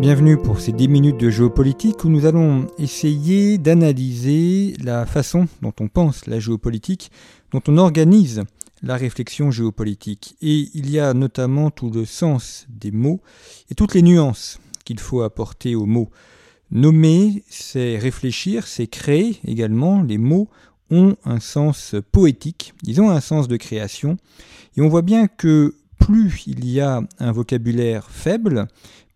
Bienvenue pour ces 10 minutes de géopolitique où nous allons essayer d'analyser la façon dont on pense la géopolitique, dont on organise la réflexion géopolitique. Et il y a notamment tout le sens des mots et toutes les nuances qu'il faut apporter aux mots. Nommer, c'est réfléchir, c'est créer également. Les mots ont un sens poétique, ils ont un sens de création. Et on voit bien que plus il y a un vocabulaire faible,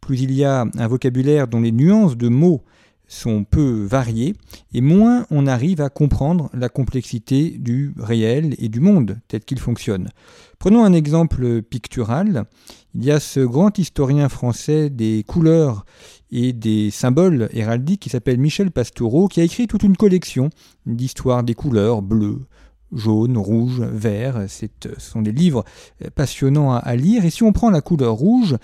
plus il y a un vocabulaire dont les nuances de mots sont peu variées, et moins on arrive à comprendre la complexité du réel et du monde tel qu'il fonctionne. Prenons un exemple pictural. Il y a ce grand historien français des couleurs et des symboles héraldiques qui s'appelle Michel Pastoureau, qui a écrit toute une collection d'histoires des couleurs bleues, jaune, rouge, vert. Ce sont des livres passionnants à, lire. Et si on prend la couleur rouge,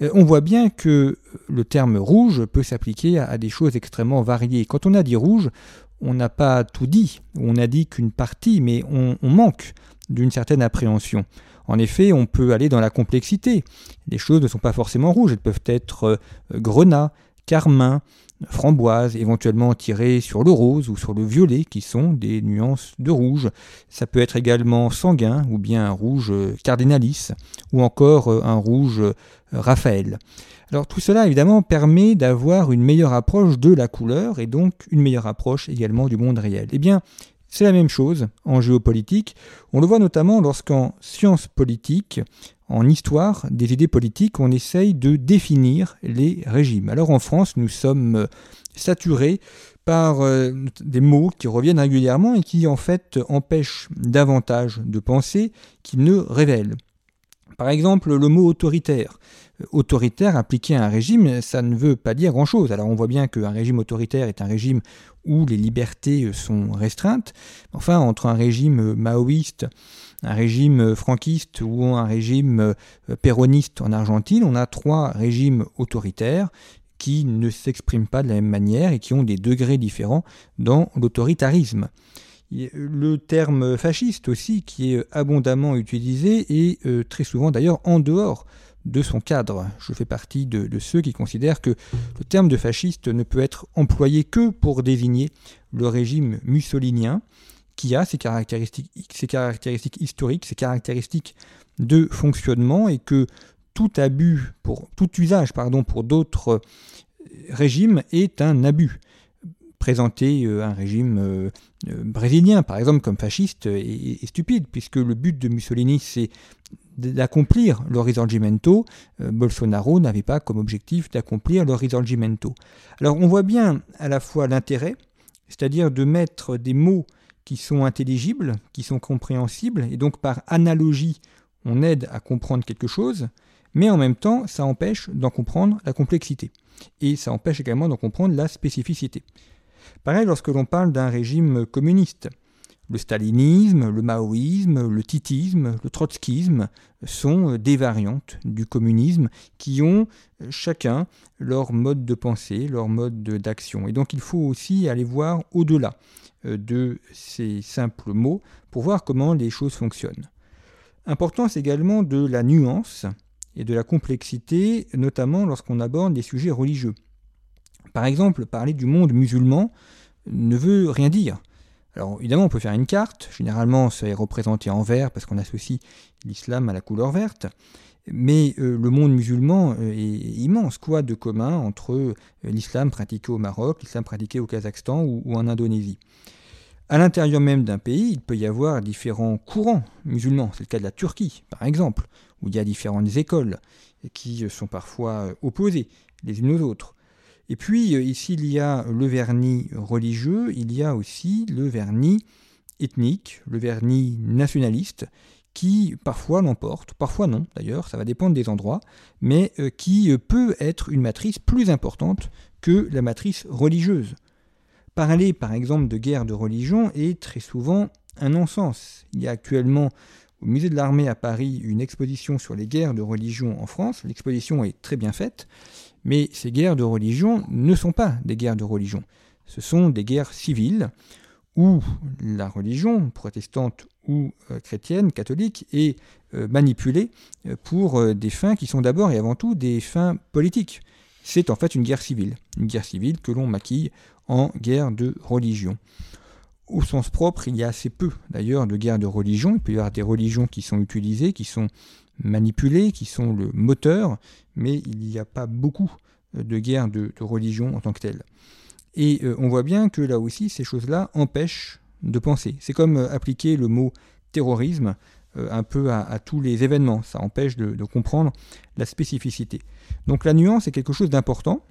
on voit bien que le terme rouge peut s'appliquer à, des choses extrêmement variées. Quand on a dit rouge, on n'a pas tout dit. On a dit qu'une partie, mais on, on manque d'une certaine appréhension. En effet, on peut aller dans la complexité. Les choses ne sont pas forcément rouges, elles peuvent être grenat, carmin, framboise, éventuellement tirée sur le rose ou sur le violet, qui sont des nuances de rouge. Ça peut être également sanguin, ou bien un rouge cardinalis, ou encore un rouge Raphaël. Alors tout cela évidemment permet d'avoir une meilleure approche de la couleur et donc une meilleure approche également du monde réel. Eh bien, c'est la même chose en géopolitique. On le voit notamment lorsqu'en sciences politiques, en histoire des idées politiques, on essaye de définir les régimes. Alors en France, nous sommes saturés par des mots qui reviennent régulièrement et qui en fait empêchent davantage de penser qu'ils ne révèlent. Par exemple, le mot autoritaire. Autoritaire appliqué à un régime, ça ne veut pas dire grand-chose. Alors on voit bien qu'un régime autoritaire est un régime où les libertés sont restreintes. Enfin, entre un régime maoïste, un régime franquiste ou un régime péroniste en Argentine, on a trois régimes autoritaires qui ne s'expriment pas de la même manière et qui ont des degrés différents dans l'autoritarisme. Le terme fasciste aussi, qui est abondamment utilisé et très souvent d'ailleurs en dehors de son cadre. Je fais partie de, ceux qui considèrent que le terme de fasciste ne peut être employé que pour désigner le régime mussolinien qui a ses caractéristiques, historiques, ses caractéristiques de fonctionnement et que tout abus, pour, tout usage pardon, pour d'autres régimes est un abus. Présenter un régime brésilien, par exemple, comme fasciste est, est stupide, puisque le but de Mussolini, c'est d'accomplir le risorgimento. Bolsonaro n'avait pas comme objectif d'accomplir le risorgimento. Alors on voit bien à la fois l'intérêt, c'est-à-dire de mettre des mots qui sont intelligibles, qui sont compréhensibles, et donc par analogie, on aide à comprendre quelque chose, mais en même temps, ça empêche d'en comprendre la complexité. Et ça empêche également d'en comprendre la spécificité. Pareil lorsque l'on parle d'un régime communiste. Le stalinisme, le maoïsme, le titisme, le trotskisme sont des variantes du communisme qui ont chacun leur mode de pensée, leur mode d'action. Et donc il faut aussi aller voir au-delà de ces simples mots pour voir comment les choses fonctionnent. Importance également de la nuance et de la complexité, notamment lorsqu'on aborde des sujets religieux. Par exemple, parler du monde musulman ne veut rien dire. Alors évidemment, on peut faire une carte, généralement ça est représenté en vert parce qu'on associe l'islam à la couleur verte, mais euh, le monde musulman est immense. Quoi de commun entre euh, l'islam pratiqué au Maroc, l'islam pratiqué au Kazakhstan ou en Indonésie? À l'intérieur même d'un pays, il peut y avoir différents courants musulmans. C'est le cas de la Turquie, par exemple, où il y a différentes écoles qui sont parfois opposées les unes aux autres. Et puis, ici, il y a le vernis religieux, il y a aussi le vernis ethnique, le vernis nationaliste, qui parfois l'emporte, parfois non d'ailleurs, ça va dépendre des endroits, mais qui peut être une matrice plus importante que la matrice religieuse. Parler par exemple de guerre de religion est très souvent un non-sens. Il y a actuellement au musée de l'armée à Paris une exposition sur les guerres de religion en France. L'exposition est très bien faite, mais ces guerres de religion ne sont pas des guerres de religion. Ce sont des guerres civiles où la religion protestante ou euh, chrétienne, catholique, est euh, manipulée euh, pour des fins qui sont d'abord et avant tout des fins politiques. C'est en fait une guerre civile, une guerre civile que l'on maquille en guerre de religion. Au sens propre, il y a assez peu d'ailleurs de guerres de religion. Il peut y avoir des religions qui sont utilisées, qui sont manipulées, qui sont le moteur, mais il n'y a pas beaucoup de guerres de, religion en tant que telles. Et euh, on voit bien que là aussi, ces choses-là empêchent de penser. C'est comme euh, appliquer le mot terrorisme euh, un peu à, tous les événements. Ça empêche de, comprendre la spécificité. Donc la nuance est quelque chose d'important.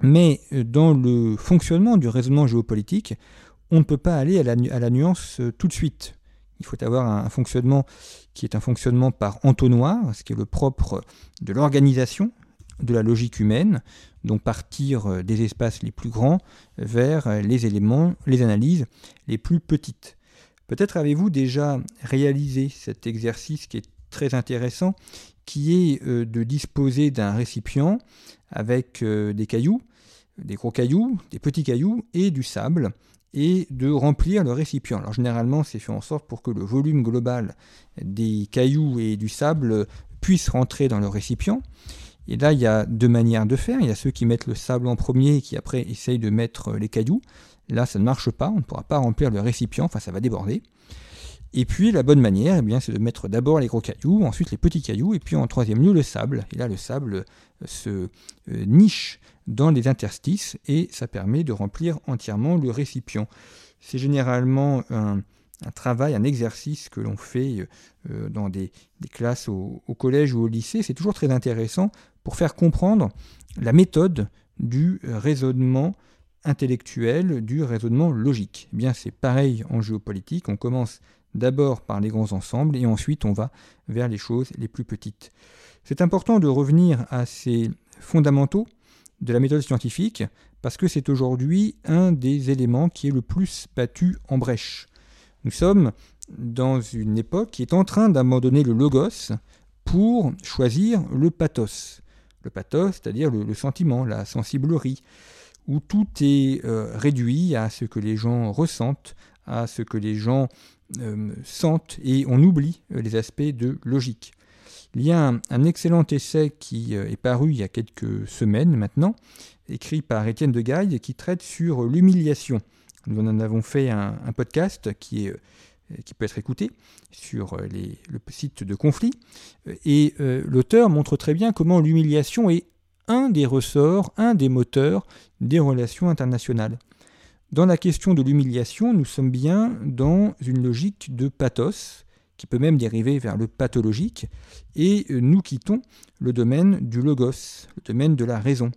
Mais euh, dans le fonctionnement du raisonnement géopolitique, on ne peut pas aller à la, nuance euh, tout de suite. Il faut avoir un, fonctionnement qui est un fonctionnement par entonnoir, ce qui est le propre de l'organisation de la logique humaine, donc partir euh, des espaces les plus grands vers les éléments, les analyses les plus petites. Peut-être avez-vous déjà réalisé cet exercice qui est très intéressant, qui est de disposer d'un récipient avec des cailloux des gros cailloux, des petits cailloux et du sable, et de remplir le récipient. Alors généralement, c'est fait en sorte pour que le volume global des cailloux et du sable puisse rentrer dans le récipient. Et là, il y a deux manières de faire. Il y a ceux qui mettent le sable en premier et qui après essayent de mettre les cailloux. Là, ça ne marche pas, on ne pourra pas remplir le récipient, enfin ça va déborder. Et puis la bonne manière, eh bien, c'est de mettre d'abord les gros cailloux, ensuite les petits cailloux, et puis en troisième lieu le sable. Et là, le sable se euh, niche dans les interstices et ça permet de remplir entièrement le récipient. C'est généralement un, travail, un exercice que l'on fait euh, dans des, classes au, collège ou au lycée. C'est toujours très intéressant pour faire comprendre la méthode du raisonnement intellectuel, du raisonnement logique. Eh bien, c'est pareil en géopolitique. On commence d'abord par les grands ensembles et ensuite on va vers les choses les plus petites. C'est important de revenir à ces fondamentaux de la méthode scientifique, parce que c'est aujourd'hui un des éléments qui est le plus battu en brèche. Nous sommes dans une époque qui est en train d'abandonner le logos pour choisir le pathos. Le pathos, c'est-à-dire le, sentiment, la sensiblerie, où tout est euh, réduit à ce que les gens ressentent, à ce que les gens euh, sentent, et on oublie euh, les aspects de logique. Il y a un, excellent essai qui euh, est paru il y a quelques semaines maintenant, écrit par Étienne de Gaille, qui traite sur l'humiliation. Nous en avons fait un, podcast euh, qui peut être écouté sur euh, le site de conflit. Et l'auteur montre très bien comment l'humiliation est un des ressorts, un des moteurs des relations internationales. Dans la question de l'humiliation, nous sommes bien dans une logique de pathos, qui peut même dériver vers le pathologique, et euh, nous quittons le domaine du logos, le domaine de la raison.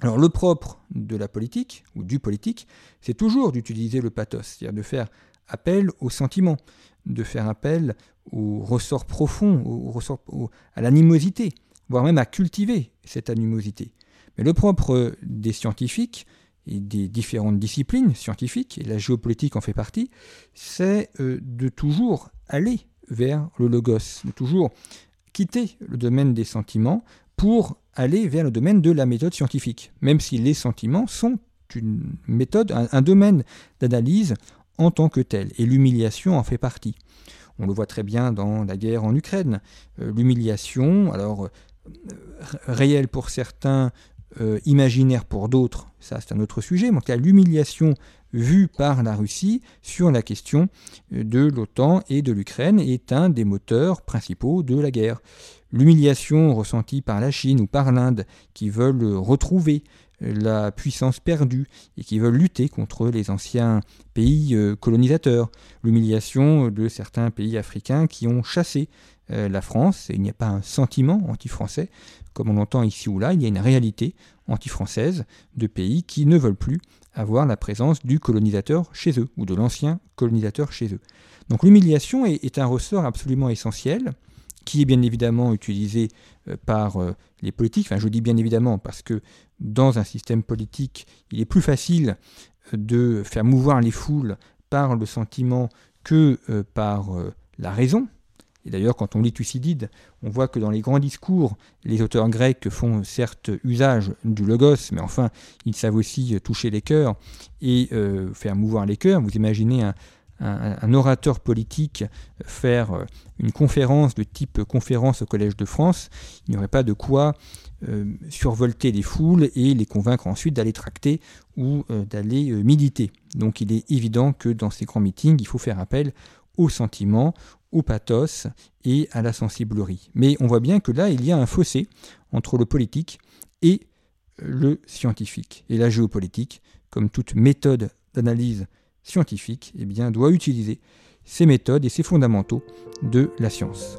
Alors le propre de la politique, ou du politique, c'est toujours d'utiliser le pathos, c'est-à-dire de faire appel au sentiment, de faire appel au ressort profond, à l'animosité, voire même à cultiver cette animosité. Mais le propre des scientifiques, et des différentes disciplines scientifiques, et la géopolitique en fait partie, c'est euh, de toujours aller vers le logos, toujours quitter le domaine des sentiments pour aller vers le domaine de la méthode scientifique, même si les sentiments sont une méthode, un, domaine d'analyse en tant que tel, et l'humiliation en fait partie. On le voit très bien dans la guerre en Ukraine. Euh, l'humiliation, alors euh, réelle pour certains, euh, imaginaire pour d'autres, ça c'est un autre sujet, mais en l'humiliation vue par la Russie sur la question euh, de l'OTAN et de l'Ukraine est un des moteurs principaux de la guerre. L'humiliation ressentie par la Chine ou par l'Inde qui veulent retrouver la puissance perdue et qui veulent lutter contre les anciens pays colonisateurs. L'humiliation de certains pays africains qui ont chassé euh, la France. il n'y a pas un sentiment anti-français, comme on l'entend ici ou là, il y a une réalité anti-française de pays qui ne veulent plus avoir la présence du colonisateur chez eux, ou de l'ancien colonisateur chez eux. Donc l'humiliation est, un ressort absolument essentiel, qui est bien évidemment utilisé euh, par euh, les politiques. Enfin, je dis bien évidemment parce que dans un système politique, il est plus facile de faire mouvoir les foules par le sentiment que par la raison, et d'ailleurs, quand on lit Thucydide, on voit que dans les grands discours, les auteurs grecs font certes usage du logos, mais enfin, ils savent aussi toucher les cœurs et euh, faire mouvoir les cœurs. Vous imaginez un, orateur politique faire euh, une conférence de type conférence au Collège de France, il n'y aurait pas de quoi euh, survolter les foules et les convaincre ensuite d'aller tracter ou d'aller militer. Donc il est évident que dans ces grands meetings, il faut faire appel au sentiment, au pathos et à la sensiblerie. Mais on voit bien que là, il y a un fossé entre le politique et le scientifique. Et la géopolitique, comme toute méthode d'analyse scientifique, eh bien, doit utiliser ces méthodes et ces fondamentaux de la science.